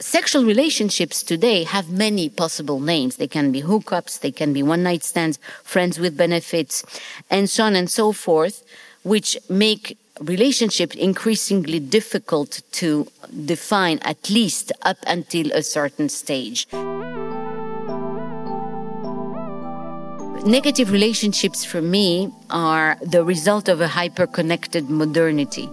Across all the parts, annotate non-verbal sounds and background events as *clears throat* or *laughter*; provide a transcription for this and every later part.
Sexual relationships today have many possible names. They can be hookups, they can be one night stands, friends with benefits, and so on and so forth, which make relationships increasingly difficult to define, at least up until a certain stage. Negative relationships for me are the result of a hyper connected modernity.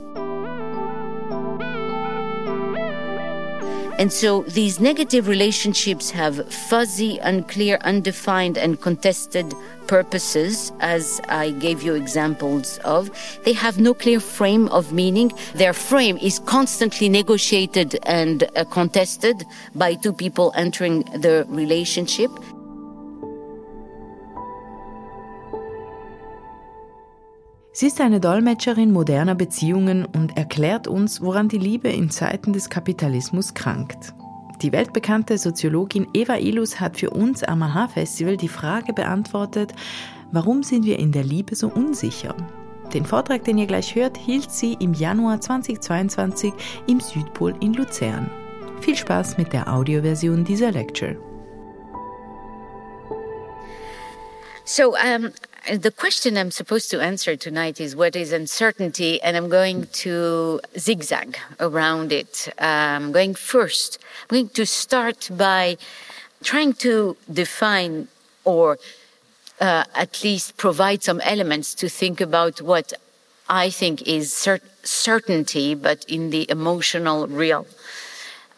And so these negative relationships have fuzzy, unclear, undefined, and contested purposes, as I gave you examples of. They have no clear frame of meaning. Their frame is constantly negotiated and uh, contested by two people entering the relationship. Sie ist eine Dolmetscherin moderner Beziehungen und erklärt uns, woran die Liebe in Zeiten des Kapitalismus krankt. Die weltbekannte Soziologin Eva Ilus hat für uns am AHA-Festival die Frage beantwortet, warum sind wir in der Liebe so unsicher? Den Vortrag, den ihr gleich hört, hielt sie im Januar 2022 im Südpol in Luzern. Viel Spaß mit der Audioversion dieser Lecture. So, um, the question I'm supposed to answer tonight is what is uncertainty, and I'm going to zigzag around it. I'm going first, I'm going to start by trying to define or uh, at least provide some elements to think about what I think is cert- certainty, but in the emotional real.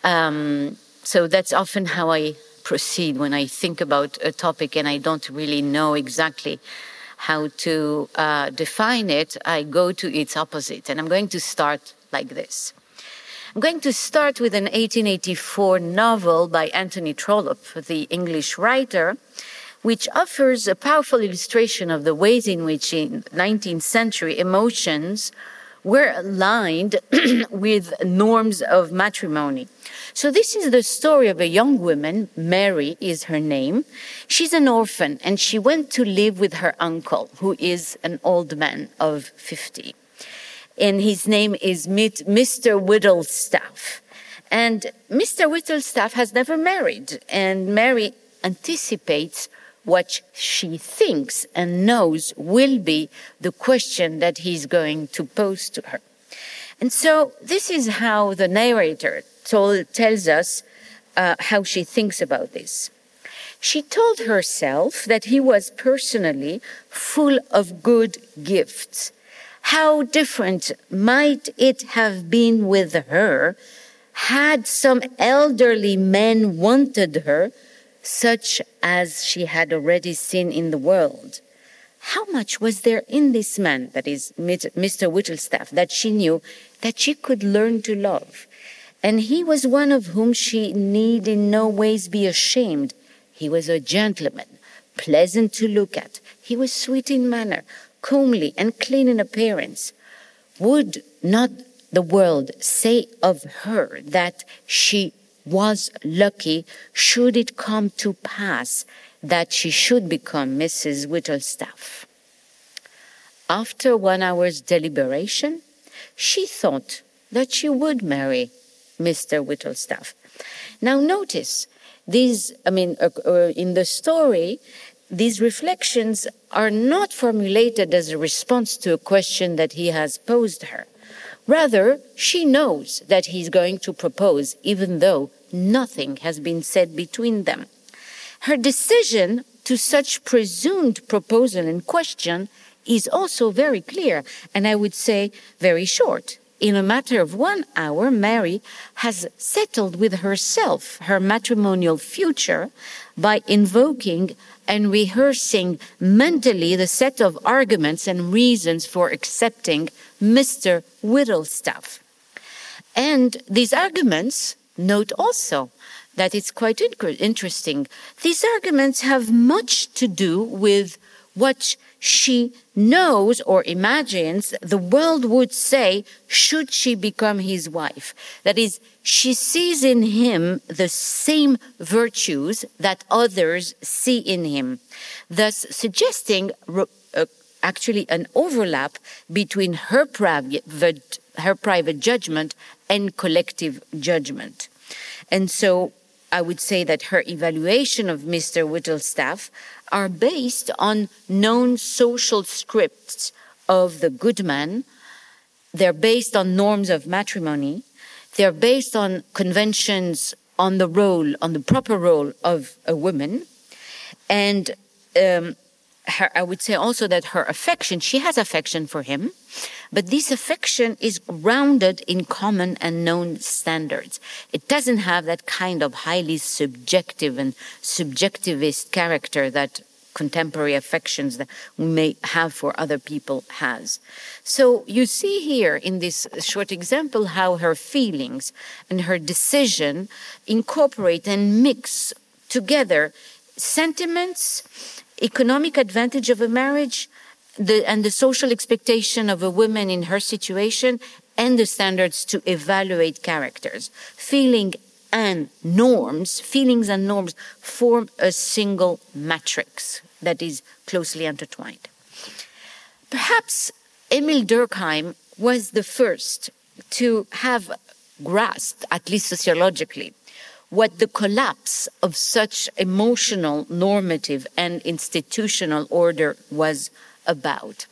Um, so that's often how I proceed when I think about a topic and I don't really know exactly how to uh, define it, I go to its opposite. And I'm going to start like this. I'm going to start with an 1884 novel by Anthony Trollope, the English writer, which offers a powerful illustration of the ways in which in 19th century emotions were aligned *clears throat* with norms of matrimony. So this is the story of a young woman. Mary is her name. She's an orphan and she went to live with her uncle, who is an old man of 50. And his name is Mr. Whittlestaff. And Mr. Whittlestaff has never married. And Mary anticipates what she thinks and knows will be the question that he's going to pose to her. And so this is how the narrator told, tells us uh, how she thinks about this. She told herself that he was personally full of good gifts. How different might it have been with her had some elderly men wanted her, such as she had already seen in the world? How much was there in this man, that is Mr. Whittlestaff, that she knew that she could learn to love? And he was one of whom she need in no ways be ashamed. He was a gentleman, pleasant to look at. He was sweet in manner, comely and clean in appearance. Would not the world say of her that she was lucky should it come to pass that she should become Mrs. Whittlestaff? After one hour's deliberation, she thought that she would marry Mr. Whittlestaff. Now, notice these, I mean, uh, uh, in the story, these reflections are not formulated as a response to a question that he has posed her. Rather, she knows that he's going to propose, even though nothing has been said between them. Her decision to such presumed proposal in question is also very clear, and I would say very short in a matter of one hour, Mary has settled with herself her matrimonial future by invoking and rehearsing mentally the set of arguments and reasons for accepting Mr. Whittlestaff. And these arguments, note also that it's quite interesting, these arguments have much to do with what she knows or imagines the world would say should she become his wife. That is, she sees in him the same virtues that others see in him, thus suggesting uh, actually an overlap between her private, her private judgment and collective judgment. And so I would say that her evaluation of Mr. Whittlestaff are based on known social scripts of the good man. They're based on norms of matrimony. They're based on conventions on the role, on the proper role of a woman. And um, her, I would say also that her affection, she has affection for him, but this affection is grounded in common and known standards. It doesn't have that kind of highly subjective and subjectivist character that contemporary affections that we may have for other people has. So you see here in this short example how her feelings and her decision incorporate and mix together sentiments economic advantage of a marriage the, and the social expectation of a woman in her situation and the standards to evaluate characters. Feeling and norms, feelings and norms form a single matrix that is closely intertwined. Perhaps Emil Durkheim was the first to have grasped, at least sociologically, what the collapse of such emotional, normative, and institutional order was about.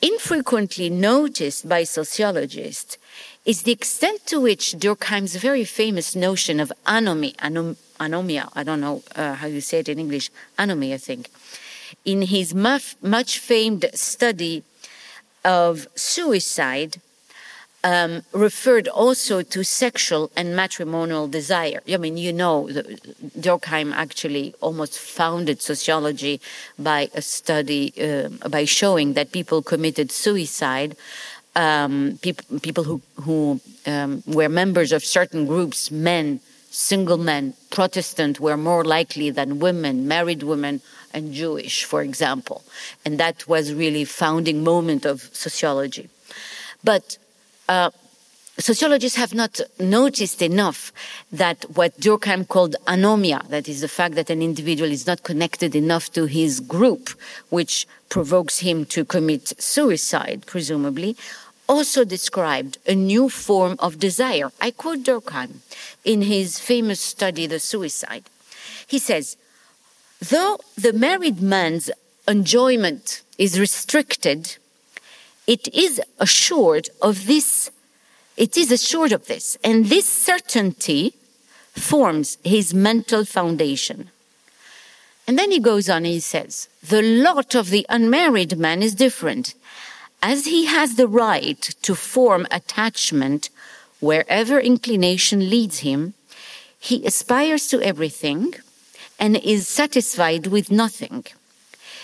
Infrequently noticed by sociologists is the extent to which Durkheim's very famous notion of anomy, anom, anomia, I don't know uh, how you say it in English, anomy, I think, in his much, much famed study of suicide, um, referred also to sexual and matrimonial desire. I mean, you know, Durkheim actually almost founded sociology by a study, uh, by showing that people committed suicide. Um, people, people who, who um, were members of certain groups, men, single men, Protestant, were more likely than women, married women, and Jewish, for example. And that was really founding moment of sociology. But uh, sociologists have not noticed enough that what Durkheim called anomia, that is the fact that an individual is not connected enough to his group, which provokes him to commit suicide, presumably, also described a new form of desire. I quote Durkheim in his famous study, The Suicide. He says, though the married man's enjoyment is restricted it is assured of this. It is assured of this. And this certainty forms his mental foundation. And then he goes on and he says, the lot of the unmarried man is different. As he has the right to form attachment wherever inclination leads him, he aspires to everything and is satisfied with nothing.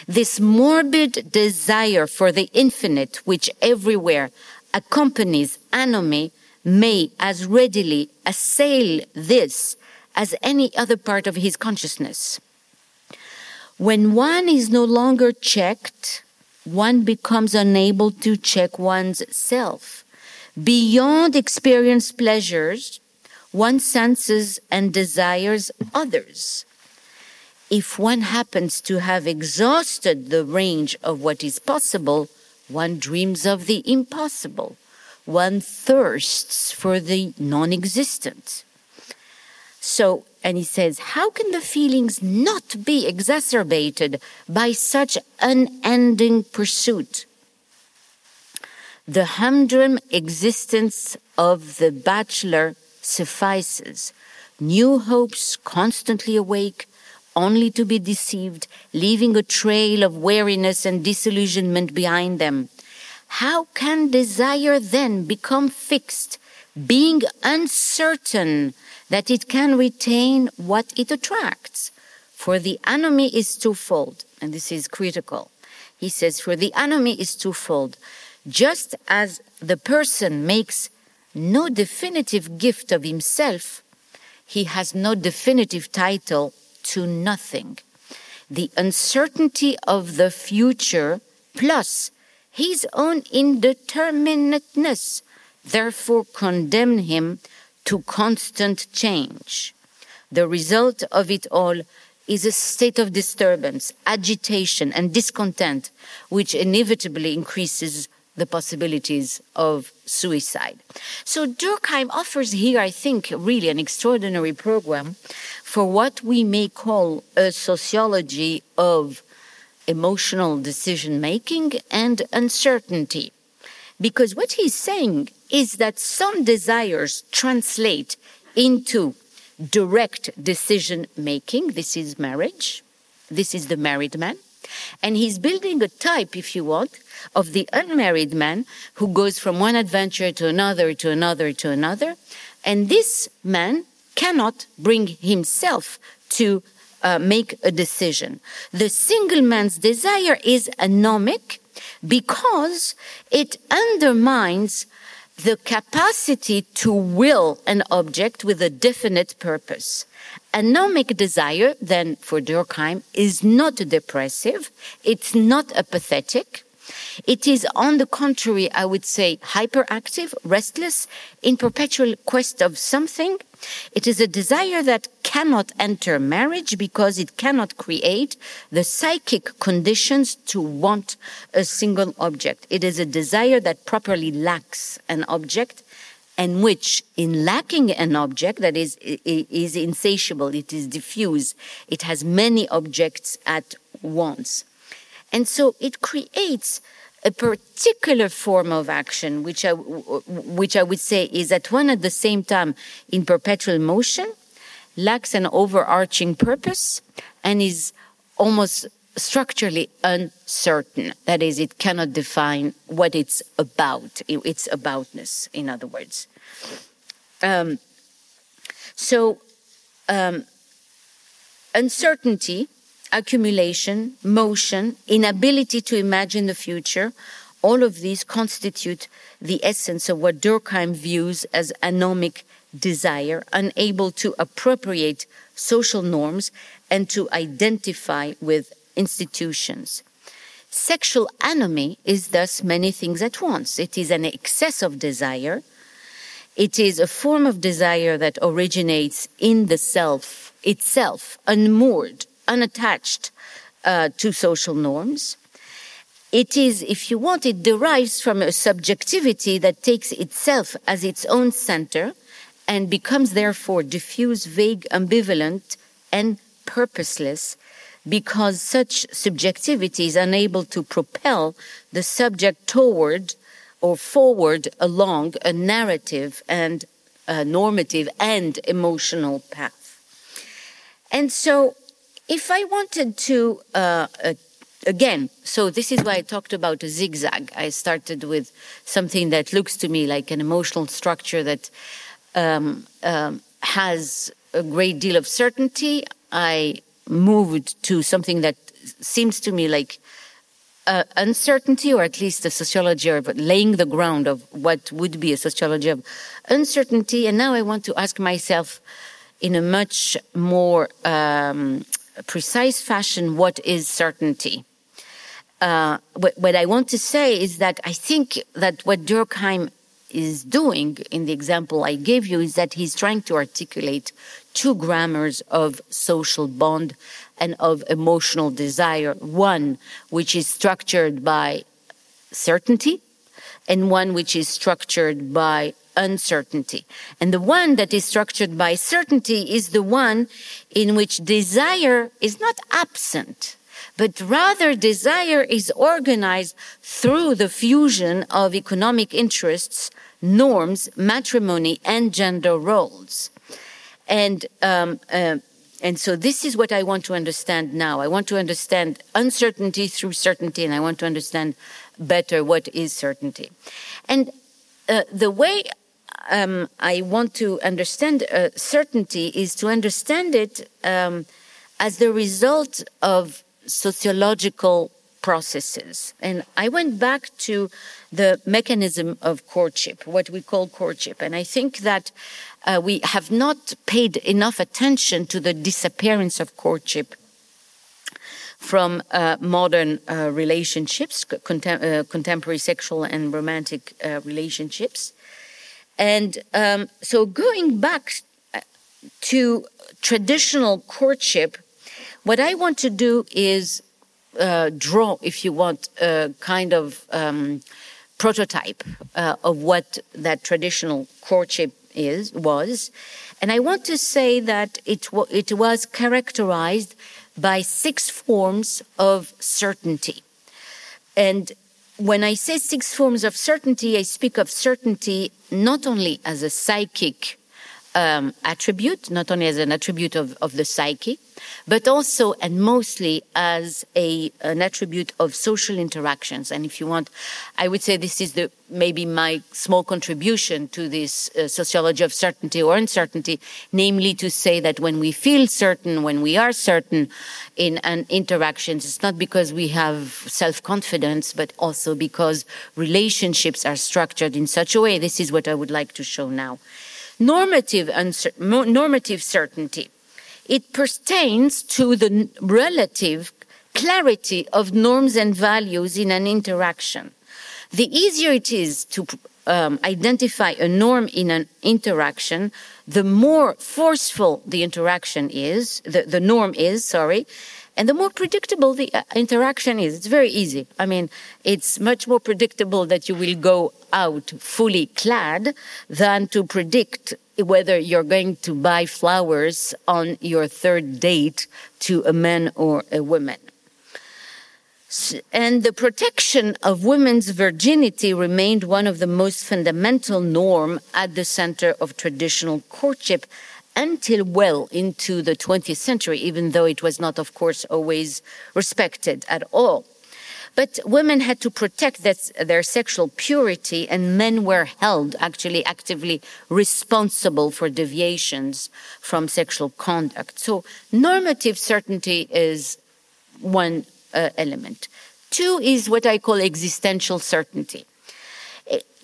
This morbid desire for the infinite, which everywhere accompanies anomy, may as readily assail this as any other part of his consciousness. When one is no longer checked, one becomes unable to check one's self. Beyond experienced pleasures, one senses and desires others if one happens to have exhausted the range of what is possible, one dreams of the impossible. One thirsts for the non existent. So, and he says, how can the feelings not be exacerbated by such unending pursuit? The humdrum existence of the bachelor suffices. New hopes constantly awake, only to be deceived, leaving a trail of weariness and disillusionment behind them. How can desire then become fixed, being uncertain that it can retain what it attracts? For the enemy is twofold, and this is critical. He says, For the enemy is twofold. Just as the person makes no definitive gift of himself, he has no definitive title to nothing. The uncertainty of the future plus his own indeterminateness therefore condemn him to constant change. The result of it all is a state of disturbance, agitation, and discontent, which inevitably increases the possibilities of suicide. So Durkheim offers here, I think, really an extraordinary program for what we may call a sociology of emotional decision making and uncertainty. Because what he's saying is that some desires translate into direct decision making. This is marriage. This is the married man. And he's building a type, if you want, of the unmarried man who goes from one adventure to another, to another, to another. And this man cannot bring himself to uh, make a decision. The single man's desire is anomic because it undermines the capacity to will an object with a definite purpose. Anomic desire, then, for Durkheim, is not depressive, it's not apathetic, it is, on the contrary, I would say, hyperactive, restless, in perpetual quest of something. It is a desire that cannot enter marriage because it cannot create the psychic conditions to want a single object. It is a desire that properly lacks an object and which, in lacking an object that is, is insatiable, it is diffuse, it has many objects at once. And so it creates a particular form of action, which I, which I would say is at one at the same time in perpetual motion, lacks an overarching purpose, and is almost structurally uncertain. That is, it cannot define what it's about, its aboutness, in other words. Um, so, um, uncertainty accumulation, motion, inability to imagine the future, all of these constitute the essence of what Durkheim views as anomic desire, unable to appropriate social norms and to identify with institutions. Sexual anomy is thus many things at once. It is an excess of desire. It is a form of desire that originates in the self itself, unmoored unattached uh, to social norms. It is, if you want, it derives from a subjectivity that takes itself as its own center and becomes therefore diffuse, vague, ambivalent, and purposeless because such subjectivity is unable to propel the subject toward or forward along a narrative and a normative and emotional path. And so if I wanted to, uh, uh, again, so this is why I talked about a zigzag. I started with something that looks to me like an emotional structure that um, um, has a great deal of certainty. I moved to something that seems to me like uh, uncertainty, or at least a sociology of laying the ground of what would be a sociology of uncertainty. And now I want to ask myself in a much more um, precise fashion what is certainty. Uh, what, what, I want to say is that I think that what Durkheim is doing in the example I gave you is that he's trying to articulate two grammars of social bond and of emotional desire. One, which is structured by certainty, and one which is structured by uncertainty. And the one that is structured by certainty is the one in which desire is not absent, but rather desire is organized through the fusion of economic interests, norms, matrimony, and gender roles. And um, uh, and so this is what I want to understand now. I want to understand uncertainty through certainty, and I want to understand better what is certainty. And uh, the way um, I want to understand uh, certainty is to understand it um, as the result of sociological processes. And I went back to the mechanism of courtship, what we call courtship. And I think that uh, we have not paid enough attention to the disappearance of courtship from uh, modern uh, relationships, contem- uh, contemporary sexual and romantic uh, relationships. And um, so going back uh, to traditional courtship, what I want to do is draw, if you want, a kind of um, prototype of what that traditional courtship is was, and I want to say that it it was characterized by six forms of certainty, and when I say six forms of certainty, I speak of certainty not only as a psychic um, attribute, not only as an attribute of, of the psyche, but also and mostly as a, an attribute of social interactions. And if you want, I would say this is the maybe my small contribution to this uh, sociology of certainty or uncertainty, namely to say that when we feel certain, when we are certain in an interactions, it's not because we have self-confidence, but also because relationships are structured in such a way. This is what I would like to show now. Normative, normative certainty it pertains to the relative clarity of norms and values in an interaction. The easier it is to um, identify a norm in an interaction, the more forceful the interaction is, the, the norm is, sorry, and the more predictable the uh, interaction is. It's very easy. I mean, it's much more predictable that you will go out fully clad than to predict whether you're going to buy flowers on your third date to a man or a woman. And the protection of women's virginity remained one of the most fundamental norm at the center of traditional courtship until well into the 20th century, even though it was not, of course, always respected at all. But women had to protect their sexual purity, and men were held actually actively responsible for deviations from sexual conduct. So, normative certainty is one uh, element. Two is what I call existential certainty.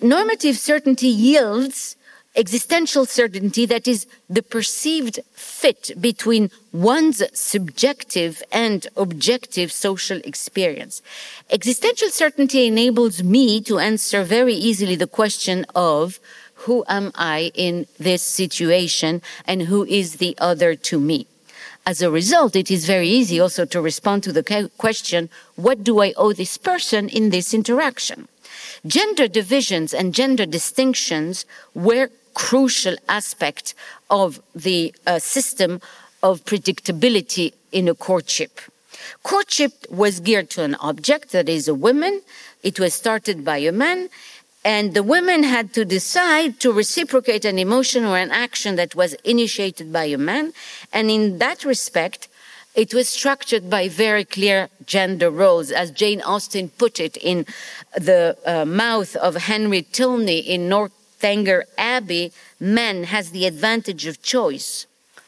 Normative certainty yields existential certainty that is the perceived fit between one's subjective and objective social experience. Existential certainty enables me to answer very easily the question of who am I in this situation and who is the other to me? As a result, it is very easy also to respond to the question, what do I owe this person in this interaction? Gender divisions and gender distinctions were crucial aspect of the uh, system of predictability in a courtship. Courtship was geared to an object, that is a woman. It was started by a man, and the women had to decide to reciprocate an emotion or an action that was initiated by a man. And in that respect, it was structured by very clear gender roles, as Jane Austen put it in the uh, mouth of Henry Tilney in North Thanger Abbey, men has the advantage of choice,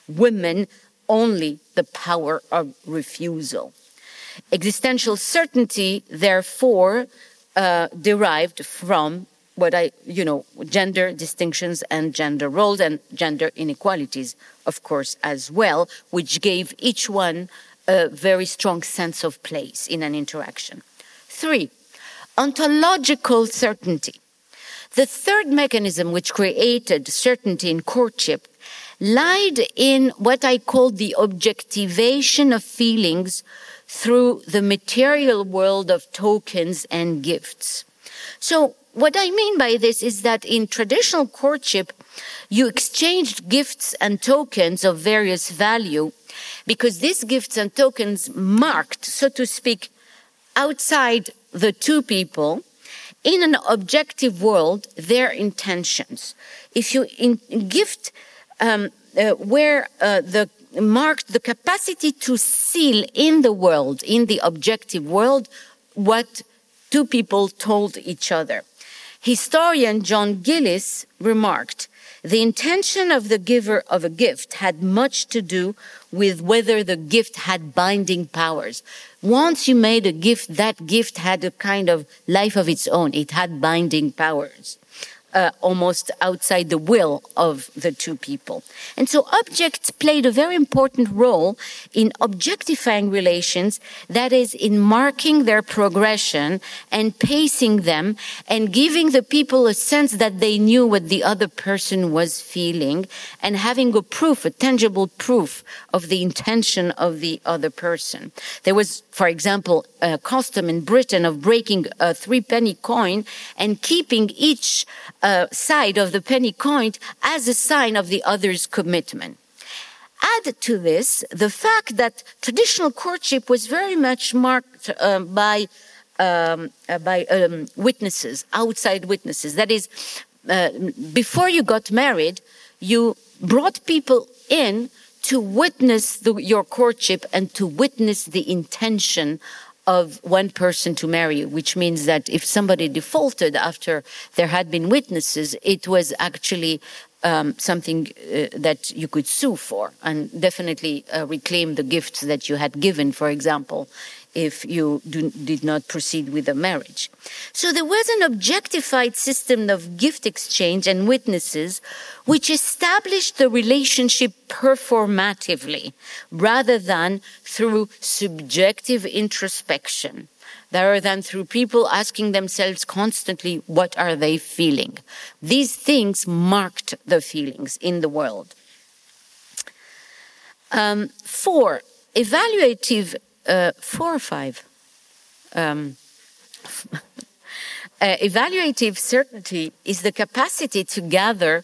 women only the power of refusal. Existential certainty, therefore, uh, derived from what I, you know, gender distinctions and gender roles and gender inequalities, of course, as well, which gave each one a very strong sense of place in an interaction. Three, ontological certainty. The third mechanism which created certainty in courtship lied in what I call the objectivation of feelings through the material world of tokens and gifts. So what I mean by this is that in traditional courtship, you exchanged gifts and tokens of various value because these gifts and tokens marked, so to speak, outside the two people in an objective world their intentions. If you in, gift um, uh, where uh, the marked the capacity to seal in the world, in the objective world, what two people told each other. Historian John Gillis remarked, the intention of the giver of a gift had much to do with whether the gift had binding powers. Once you made a gift, that gift had a kind of life of its own. It had binding powers. Uh, almost outside the will of the two people. And so objects played a very important role in objectifying relations, that is, in marking their progression and pacing them and giving the people a sense that they knew what the other person was feeling and having a proof, a tangible proof of the intention of the other person. There was, for example, a custom in Britain of breaking a three penny coin and keeping each uh, side of the penny coin as a sign of the other's commitment. Add to this the fact that traditional courtship was very much marked um, by um, uh, by um, witnesses, outside witnesses. That is, uh, before you got married, you brought people in to witness the, your courtship and to witness the intention of one person to marry you, which means that if somebody defaulted after there had been witnesses, it was actually um, something uh, that you could sue for and definitely uh, reclaim the gifts that you had given, for example, if you do, did not proceed with the marriage. So there was an objectified system of gift exchange and witnesses which established the relationship performatively rather than through subjective introspection rather than through people asking themselves constantly what are they feeling these things marked the feelings in the world um, four evaluative uh, four or five. Um, *laughs* uh, evaluative certainty is the capacity to gather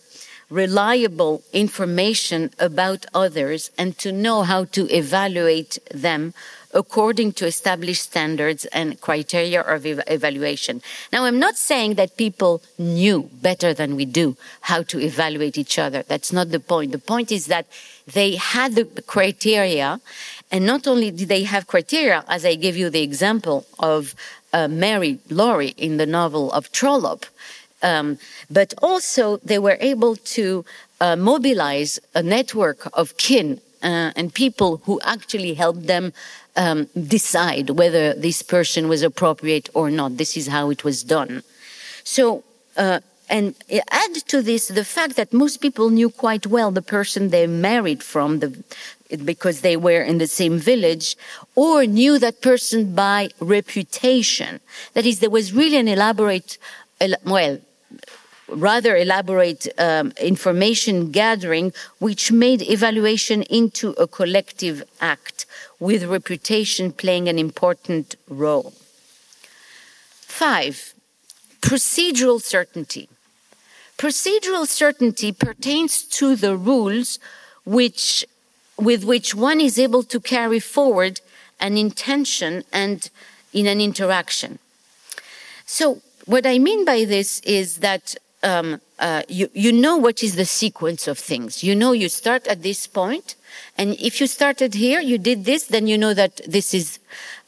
reliable information about others and to know how to evaluate them according to established standards and criteria of ev evaluation. Now, I'm not saying that people knew better than we do how to evaluate each other. That's not the point. The point is that they had the criteria and not only did they have criteria, as I gave you the example of uh, Mary Lawrie in the novel of Trollope, um, but also they were able to uh, mobilize a network of kin uh, and people who actually helped them um, decide whether this person was appropriate or not. This is how it was done. So, uh, and add to this the fact that most people knew quite well the person they married from, the, because they were in the same village or knew that person by reputation. That is, there was really an elaborate, well, rather elaborate um, information gathering, which made evaluation into a collective act, with reputation playing an important role. Five, procedural certainty. Procedural certainty pertains to the rules which with which one is able to carry forward an intention and in an interaction. So, what I mean by this is that um, uh, you, you know what is the sequence of things. You know you start at this point, and if you started here, you did this, then you know that this is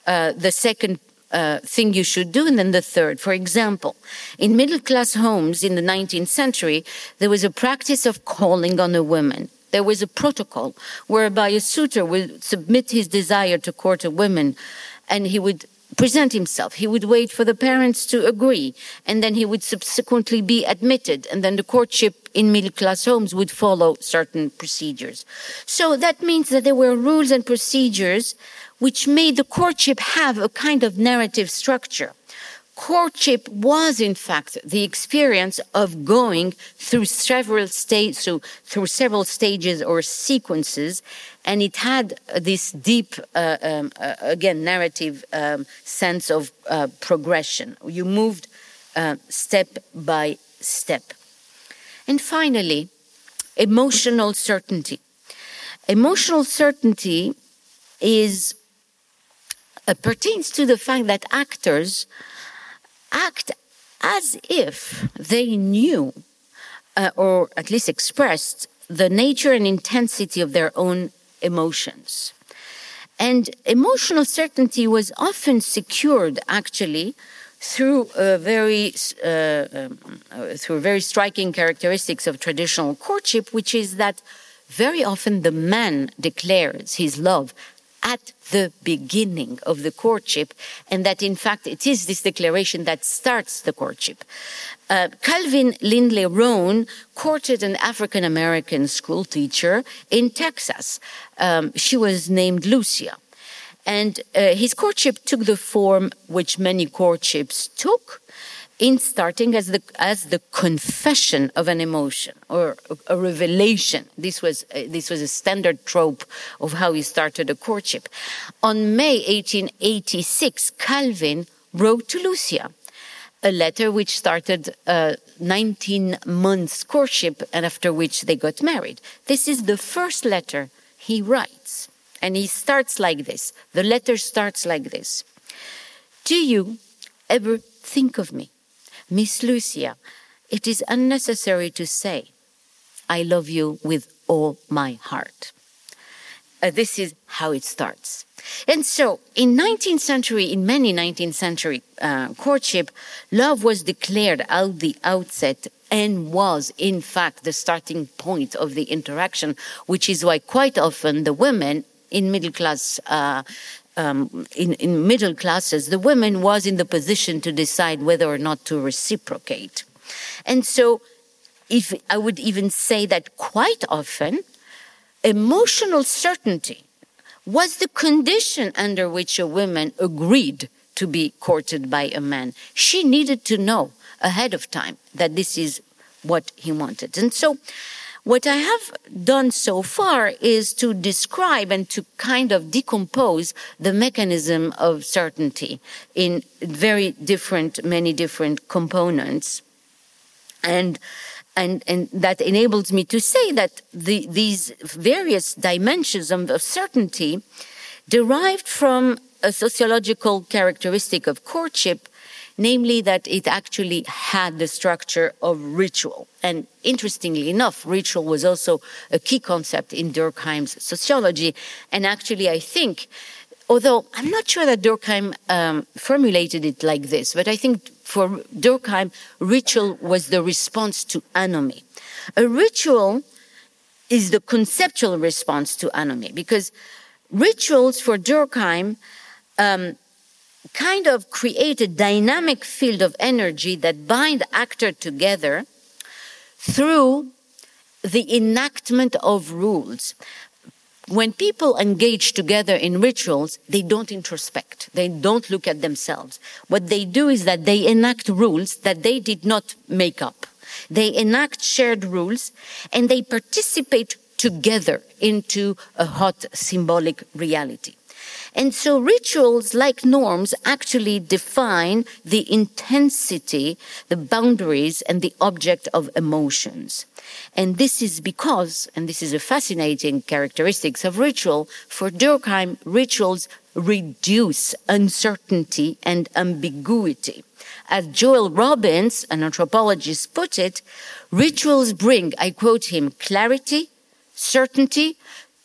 uh, the second uh, thing you should do, and then the third. For example, in middle class homes in the 19th century, there was a practice of calling on a woman there was a protocol whereby a suitor would submit his desire to court a woman and he would present himself. He would wait for the parents to agree, and then he would subsequently be admitted, and then the courtship in middle class homes would follow certain procedures. So that means that there were rules and procedures which made the courtship have a kind of narrative structure courtship was in fact the experience of going through several stages so through several stages or sequences and it had this deep uh, um, uh, again narrative um, sense of uh, progression. You moved uh, step by step. And finally emotional certainty. Emotional certainty is uh, pertains to the fact that actors act as if they knew, uh, or at least expressed, the nature and intensity of their own emotions. And emotional certainty was often secured, actually, through a very uh, um, uh, through very striking characteristics of traditional courtship, which is that very often the man declares his love at the beginning of the courtship, and that in fact it is this declaration that starts the courtship. Uh, Calvin Lindley Rhone courted an African American school teacher in Texas. Um, she was named Lucia. And uh, his courtship took the form which many courtships took in starting as the as the confession of an emotion or a, revelation. This was uh, this was a standard trope of how he started a courtship. On May 1886, Calvin wrote to Lucia a letter which started a 19 months courtship and after which they got married. This is the first letter he writes. And he starts like this. The letter starts like this. Do you ever think of me? Miss Lucia, it is unnecessary to say, I love you with all my heart. Uh, this is how it starts. And so, in 19th century, in many 19th century uh, courtship, love was declared at the outset and was, in fact, the starting point of the interaction, which is why quite often the women in middle class uh, um, in, in middle classes, the women was in the position to decide whether or not to reciprocate. And so, if I would even say that quite often, emotional certainty was the condition under which a woman agreed to be courted by a man. She needed to know ahead of time that this is what he wanted. And so what I have done so far is to describe and to kind of decompose the mechanism of certainty in very different, many different components. And and, and that enables me to say that the, these various dimensions of certainty derived from a sociological characteristic of courtship namely that it actually had the structure of ritual. And interestingly enough, ritual was also a key concept in Durkheim's sociology. And actually, I think, although I'm not sure that Durkheim um, formulated it like this, but I think for Durkheim, ritual was the response to anomie. A ritual is the conceptual response to anomie because rituals for Durkheim um, kind of create a dynamic field of energy that bind actor together through the enactment of rules. When people engage together in rituals, they don't introspect. They don't look at themselves. What they do is that they enact rules that they did not make up. They enact shared rules and they participate together into a hot symbolic reality. And so rituals, like norms, actually define the intensity, the boundaries, and the object of emotions. And this is because, and this is a fascinating characteristics of ritual, for Durkheim, rituals reduce uncertainty and ambiguity. As Joel Robbins, an anthropologist, put it, rituals bring, I quote him, clarity, certainty,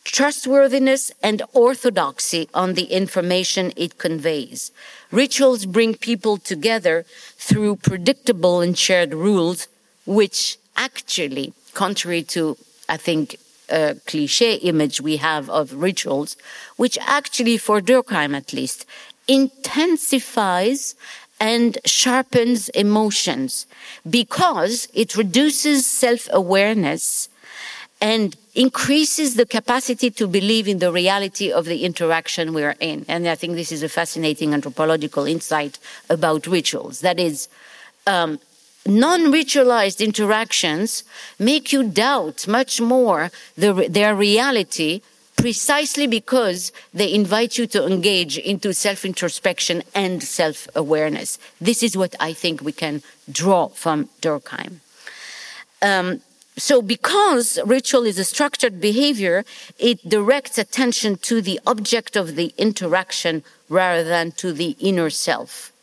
trustworthiness and orthodoxy on the information it conveys. Rituals bring people together through predictable and shared rules, which actually, contrary to, I think, a cliche image we have of rituals, which actually, for Durkheim at least, intensifies and sharpens emotions because it reduces self awareness and increases the capacity to believe in the reality of the interaction we are in. And I think this is a fascinating anthropological insight about rituals. That is, um, non ritualized interactions make you doubt much more the, their reality precisely because they invite you to engage into self introspection and self awareness. This is what I think we can draw from Durkheim. Um, so because ritual is a structured behavior, it directs attention to the object of the interaction rather than to the inner self.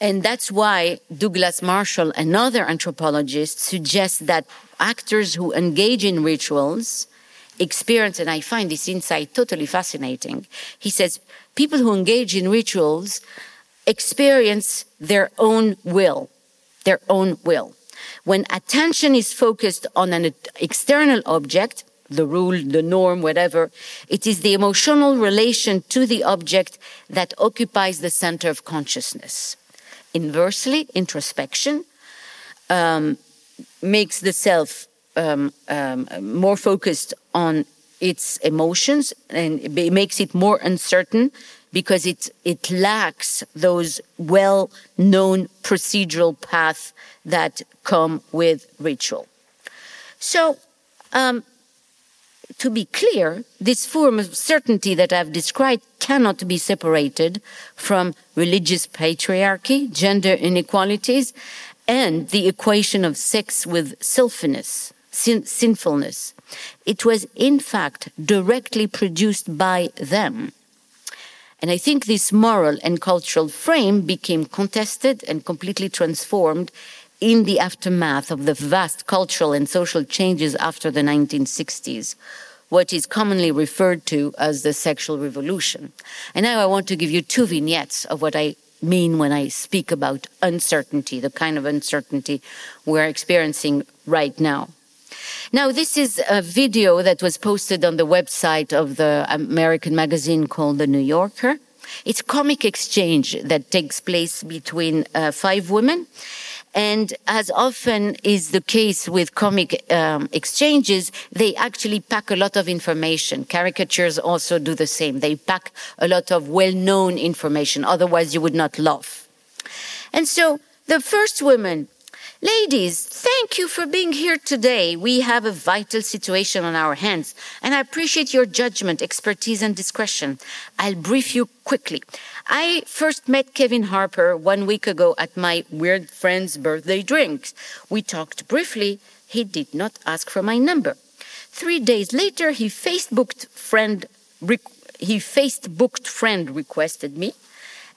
And that's why Douglas Marshall and other anthropologists suggest that actors who engage in rituals experience, and I find this insight totally fascinating. He says people who engage in rituals experience their own will, their own will. When attention is focused on an external object, the rule, the norm, whatever. It is the emotional relation to the object that occupies the center of consciousness. Inversely, introspection um, makes the self um, um, more focused on its emotions and it makes it more uncertain because it, it lacks those well known procedural paths that come with ritual. So, um, to be clear, this form of certainty that I've described cannot be separated from religious patriarchy, gender inequalities, and the equation of sex with selfness, sin- sinfulness. It was, in fact, directly produced by them. And I think this moral and cultural frame became contested and completely transformed in the aftermath of the vast cultural and social changes after the 1960s, what is commonly referred to as the sexual revolution. And now I want to give you two vignettes of what I mean when I speak about uncertainty, the kind of uncertainty we're experiencing right now. Now, this is a video that was posted on the website of the American magazine called The New Yorker. It's comic exchange that takes place between uh, five women. And as often is the case with comic um, exchanges, they actually pack a lot of information. Caricatures also do the same. They pack a lot of well-known information. Otherwise, you would not laugh. And so the first woman Ladies, thank you for being here today. We have a vital situation on our hands, and I appreciate your judgment, expertise, and discretion. I'll brief you quickly. I first met Kevin Harper one week ago at my weird friend's birthday drinks. We talked briefly. He did not ask for my number. Three days later, he Facebooked friend, he Facebooked friend requested me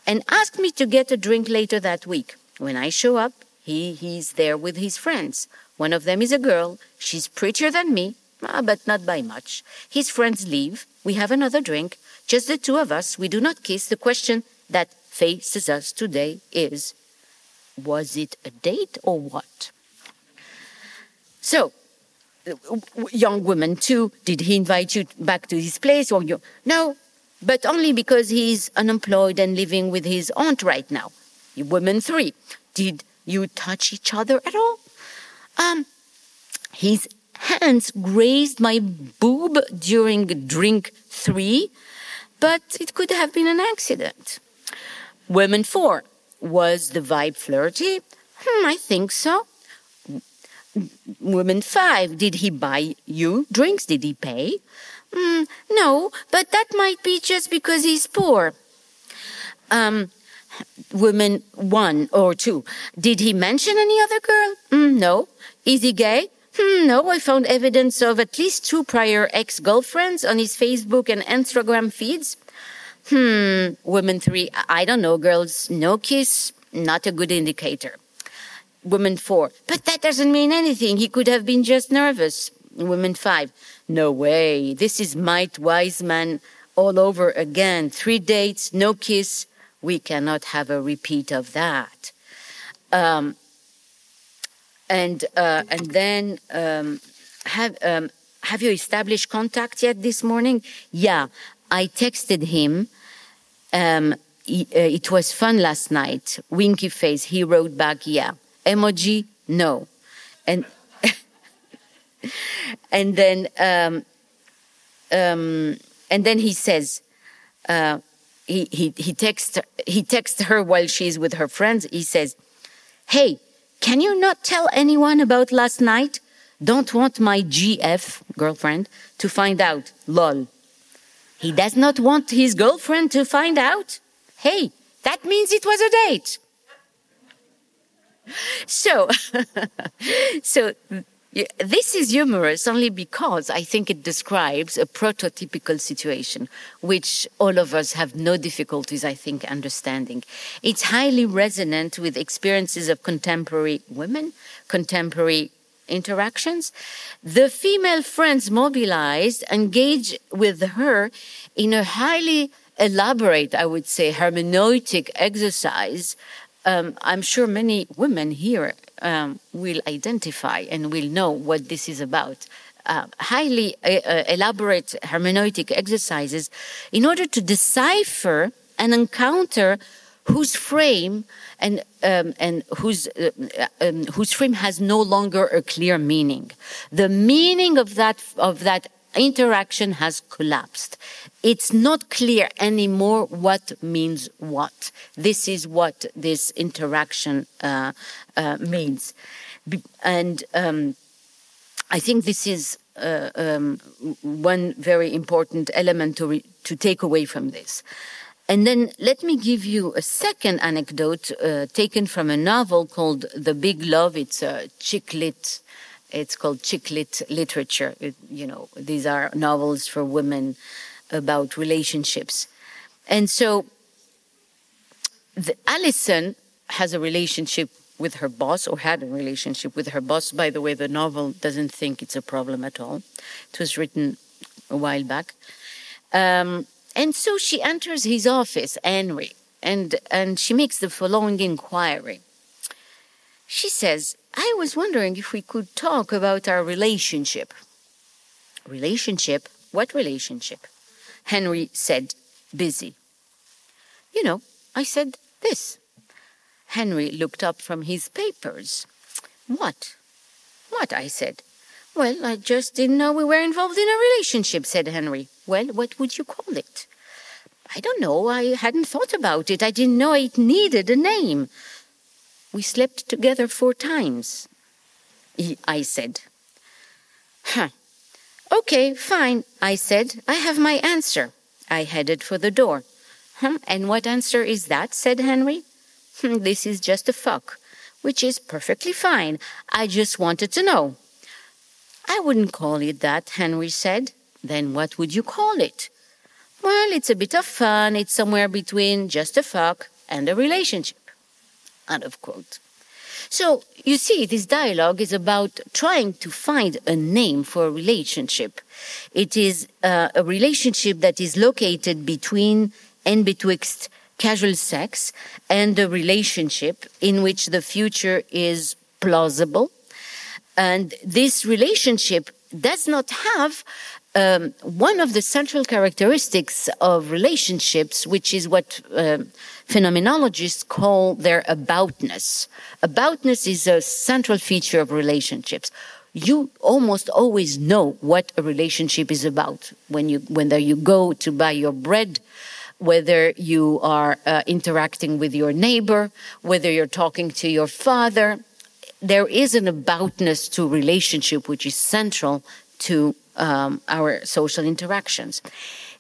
and asked me to get a drink later that week. When I show up, he, he's there with his friends. One of them is a girl. She's prettier than me, ah, but not by much. His friends leave. We have another drink. Just the two of us. We do not kiss. The question that faces us today is was it a date or what? So, young woman too, did he invite you back to his place or you? No, but only because he's unemployed and living with his aunt right now. Woman three, did you touch each other at all? Um, his hands grazed my boob during drink three, but it could have been an accident. Women four, was the vibe flirty? Hmm, I think so. Woman five, did he buy you drinks? Did he pay? Mm, no, but that might be just because he's poor. Um, women one or two. Did he mention any other girl? Mm, no. Is he gay? Hmm, no, I found evidence of at least two prior ex-girlfriends on his Facebook and Instagram feeds. Hmm, woman three, I don't know, girls. No kiss, not a good indicator. Woman four, but that doesn't mean anything. He could have been just nervous. Woman five, no way. This is Mike Wiseman all over again. Three dates, no kiss, we cannot have a repeat of that. Um, and uh, and then um, have um, have you established contact yet this morning? Yeah, I texted him. Um, he, uh, it was fun last night. Winky face. He wrote back, yeah. Emoji, no. And *laughs* and then um, um, and then he says, uh, he he he texts he texts her while she's with her friends. He says, "Hey, can you not tell anyone about last night? Don't want my GF girlfriend to find out." Lol. He does not want his girlfriend to find out. Hey, that means it was a date. *laughs* So, *laughs* so this is humorous only because I think it describes a prototypical situation, which all of us have no difficulties, I think, understanding. It's highly resonant with experiences of contemporary women, contemporary interactions. The female friends mobilized engage with her in a highly elaborate, I would say, hermeneutic exercise. Um, I'm sure many women here um, will identify and will know what this is about. uh, highly uh, uh, elaborate hermeneutic exercises in order to decipher and encounter whose frame and um, and whose uh, um, whose frame has no longer a clear meaning. The meaning of that of that interaction has collapsed. It's not clear anymore what means what. This is what this interaction uh, uh, means, and um, I think this is. Uh, um, one very important element to, re- to take away from this. And then let me give you a second anecdote uh, taken from a novel called The Big Love. It's a chick lit. It's called chick lit literature. It, you know, these are novels for women about relationships. And so the, Alison has a relationship with her boss or had a relationship with her boss. By the way, the novel doesn't think it's a problem at all. It was written a while back. Um, and so she enters his office, Henry, and, and she makes the following inquiry. She says, I was wondering if we could talk about our relationship. Relationship? What relationship? Henry said, busy. You know, I said this. Henry looked up from his papers. What? What? I said. Well, I just didn't know we were involved in a relationship, said Henry. Well, what would you call it? I don't know. I hadn't thought about it. I didn't know it needed a name. We slept together four times, I said. Huh. Okay, fine, I said. I have my answer. I headed for the door. And what answer is that? said Henry. Hmm, this is just a fuck, which is perfectly fine. I just wanted to know. I wouldn't call it that, Henry said. Then what would you call it? Well, it's a bit of fun. It's somewhere between just a fuck and a relationship. End of quote. So, you see, this dialogue is about trying to find a name for a relationship. It is uh, a relationship that is located between and betwixt casual sex and a relationship in which the future is plausible and this relationship does not have um, one of the central characteristics of relationships, which is what uh, phenomenologists call their aboutness. Aboutness is a central feature of relationships. You almost always know what a relationship is about when you, whether you go to buy your bread, whether you are uh, interacting with your neighbor, whether you're talking to your father, there is an aboutness to relationship which is central to um, our social interactions.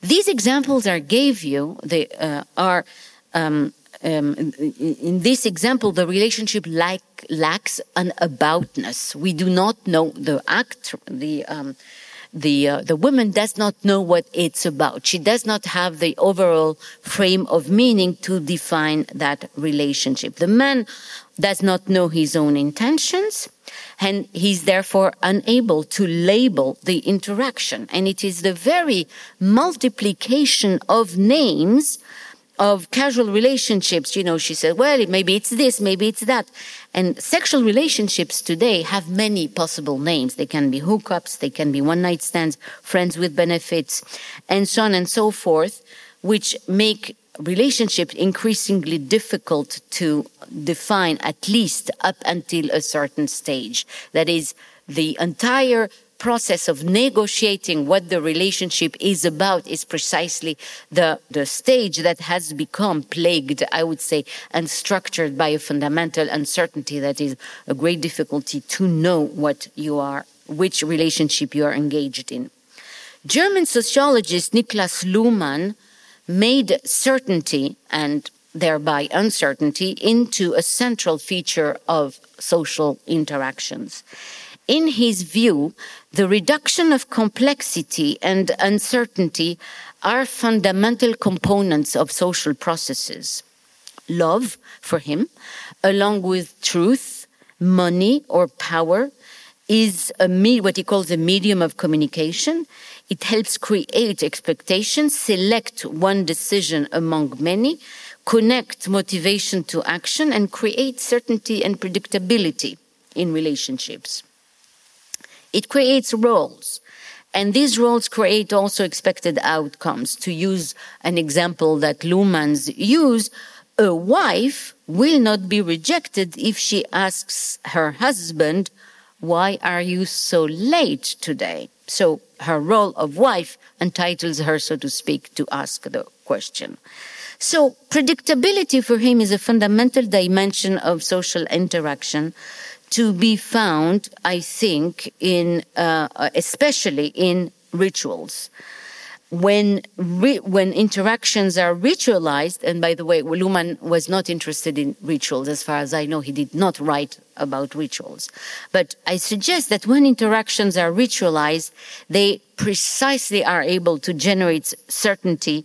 These examples I gave you they, uh, are um, um, in this example, the relationship like, lacks an aboutness. We do not know the act, the um, the uh, the woman does not know what it's about. She does not have the overall frame of meaning to define that relationship. The man does not know his own intentions and he's therefore unable to label the interaction. And it is the very multiplication of names of casual relationships. You know, she said, well, maybe it's this, maybe it's that. And sexual relationships today have many possible names. They can be hookups, they can be one night stands, friends with benefits, and so on and so forth, which make relationships increasingly difficult to define, at least up until a certain stage. That is, the entire process of negotiating what the relationship is about is precisely the, the stage that has become plagued, I would say, and structured by a fundamental uncertainty that is a great difficulty to know what you are, which relationship you are engaged in. German sociologist Niklas Luhmann made certainty and thereby uncertainty into a central feature of social interactions. In his view, the reduction of complexity and uncertainty are fundamental components of social processes. Love, for him, along with truth, money, or power, is a me- what he calls a medium of communication. It helps create expectations, select one decision among many, connect motivation to action, and create certainty and predictability in relationships. It creates roles. And these roles create also expected outcomes. To use an example that Luhmann's use, a wife will not be rejected if she asks her husband, why are you so late today? So her role of wife entitles her, so to speak, to ask the question. So predictability for him is a fundamental dimension of social interaction to be found, I think, in uh, especially in rituals. When when interactions are ritualized, and by the way, Luhmann was not interested in rituals, as far as I know, he did not write about rituals. But I suggest that when interactions are ritualized, they precisely are able to generate certainty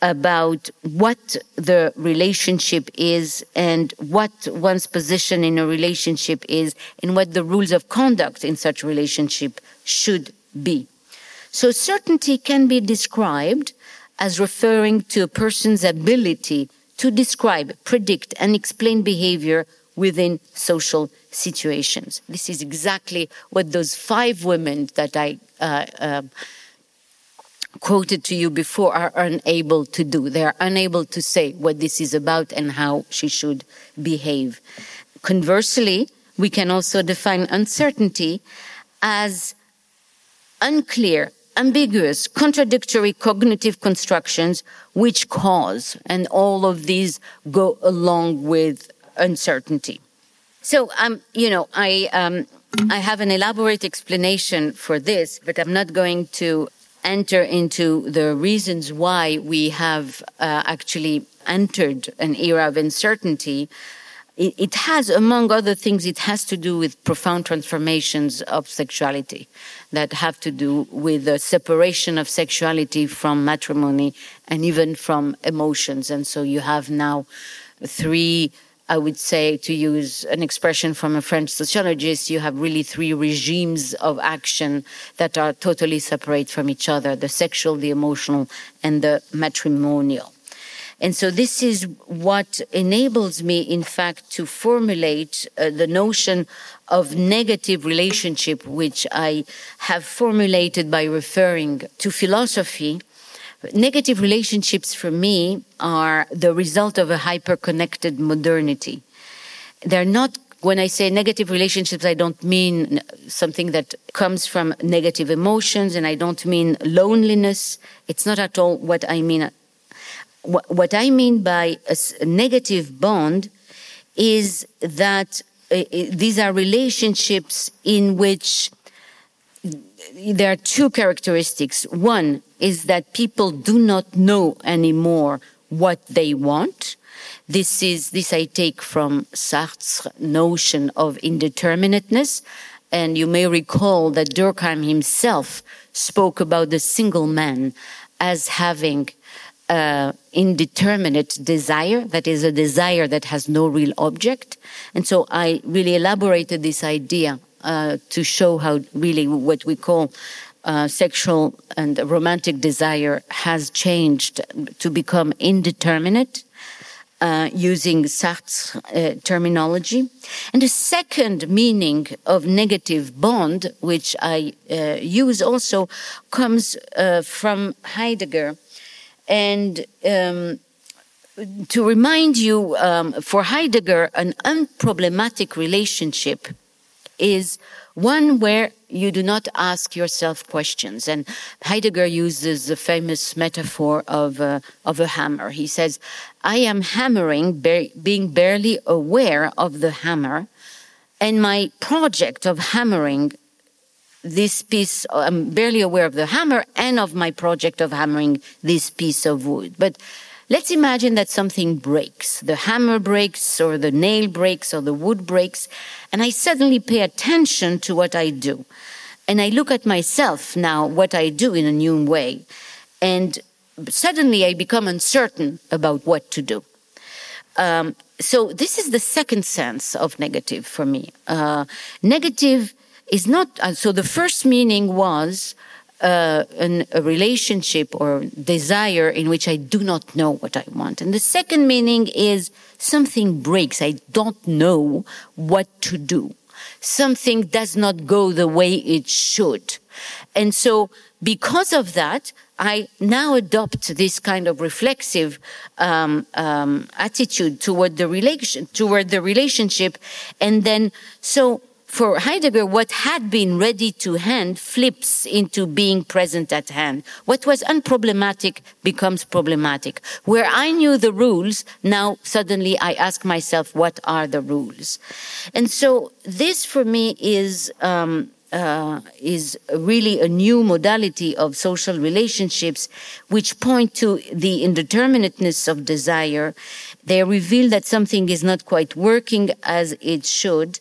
about what the relationship is and what one's position in a relationship is and what the rules of conduct in such relationship should be. So certainty can be described as referring to a person's ability to describe, predict, and explain behavior within social situations. This is exactly what those five women that I uh, uh, quoted to you before are unable to do. They are unable to say what this is about and how she should behave. Conversely, we can also define uncertainty as unclear, ambiguous, contradictory cognitive constructions which cause, and all of these go along with uncertainty. So, um, you know, I, um, I have an elaborate explanation for this, but I'm not going to enter into the reasons why we have uh, actually entered an era of uncertainty, it, it, has, among other things, it has to do with profound transformations of sexuality that have to do with the separation of sexuality from matrimony and even from emotions. And so you have now three I would say, to use an expression from a French sociologist, you have really three regimes of action that are totally separate from each other the sexual, the emotional, and the matrimonial. And so this is what enables me, in fact, to formulate uh, the notion of negative relationship, which I have formulated by referring to philosophy Negative relationships for me are the result of a hyper-connected modernity. They're not when I say negative relationships, I don't mean something that comes from negative emotions and I don't mean loneliness. It's not at all what I mean. What I mean by a negative bond is that uh, these are relationships in which there are two characteristics. One is that people do not know anymore what they want. This is, this I take from Sartre's notion of indeterminateness. And you may recall that Durkheim himself spoke about the single man as having uh, indeterminate desire, that is a desire that has no real object. And so I really elaborated this idea to show how really what we call uh, sexual and romantic desire has changed to become indeterminate. Uh, using Sartre's uh, terminology. And the second meaning of negative bond, which I uh, use also, comes uh, from Heidegger. And um, to remind you, um, for Heidegger, an unproblematic relationship is one where you do not ask yourself questions. And Heidegger uses the famous metaphor of, uh, of a hammer. He says, I am hammering, being barely aware of the hammer, and my project of hammering this piece, I'm barely aware of the hammer and of my project of hammering this piece of wood. But Let's imagine that something breaks. The hammer breaks, or the nail breaks, or the wood breaks, and I suddenly pay attention to what I do. And I look at myself now, what I do in a new way. And suddenly I become uncertain about what to do. Um, so this is the second sense of negative for me. Uh, negative is not, uh, so the first meaning was uh, an, a relationship or desire in which I do not know what I want. And the second meaning is something breaks. I don't know what to do. something does not go the way it should. And so because of that, I now adopt this kind of reflexive um, um, attitude toward the relation, toward the relationship, and then so for Heidegger, what had been ready to hand flips into being present at hand. What was unproblematic becomes problematic. Where I knew the rules, now suddenly I ask myself, what are the rules? And so this for me is, um, uh, is really a new modality of social relationships which point to the indeterminateness of desire. They reveal that something is not quite working as it should.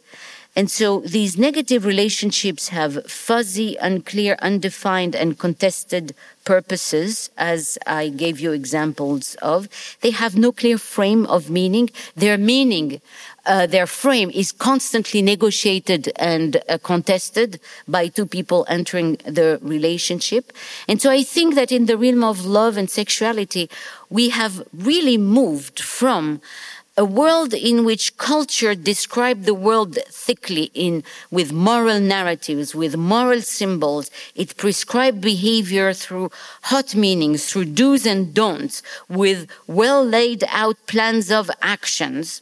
And so these negative relationships have fuzzy, unclear, undefined, and contested purposes, as I gave you examples of. They have no clear frame of meaning. Their meaning, uh, their frame is constantly negotiated and uh, contested by two people entering the relationship. And so I think that in the realm of love and sexuality, we have really moved from a world in which culture described the world thickly in with moral narratives with moral symbols. It prescribed behavior through hot meanings through do's and don'ts with well laid out plans of actions.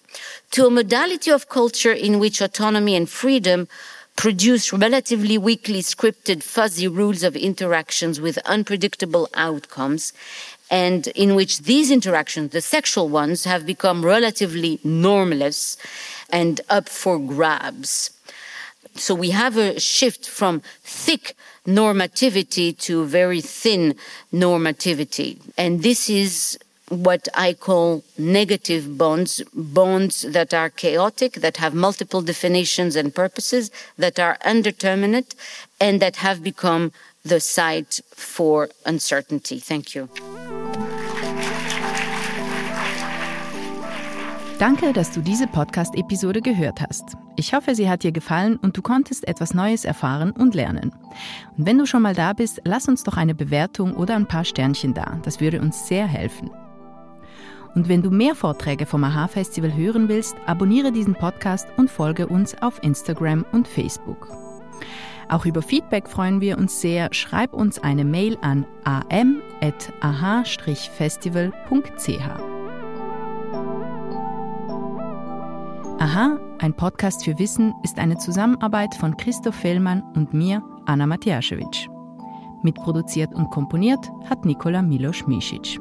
To a modality of culture in which autonomy and freedom produce relatively weakly scripted fuzzy rules of interactions with unpredictable outcomes and in which these interactions, the sexual ones, have become relatively normless and up for grabs. So we have a shift from thick normativity to very thin normativity. And this is what I call negative bonds, bonds that are chaotic, that have multiple definitions and purposes, that are undeterminate, and that have become the site for uncertainty. Thank you. Danke, dass du diese Podcast-Episode gehört hast. Ich hoffe, sie hat dir gefallen und du konntest etwas Neues erfahren und lernen. Und wenn du schon mal da bist, lass uns doch eine Bewertung oder ein paar Sternchen da. Das würde uns sehr helfen. Und wenn du mehr Vorträge vom AHA-Festival hören willst, abonniere diesen Podcast und folge uns auf Instagram und Facebook. Auch über Feedback freuen wir uns sehr. Schreib uns eine Mail an am.ah-festival.ch. Aha, ein Podcast für Wissen ist eine Zusammenarbeit von Christoph Fellmann und mir, Anna Matjaschewitsch. Mitproduziert und komponiert hat Nikola Milos Misic.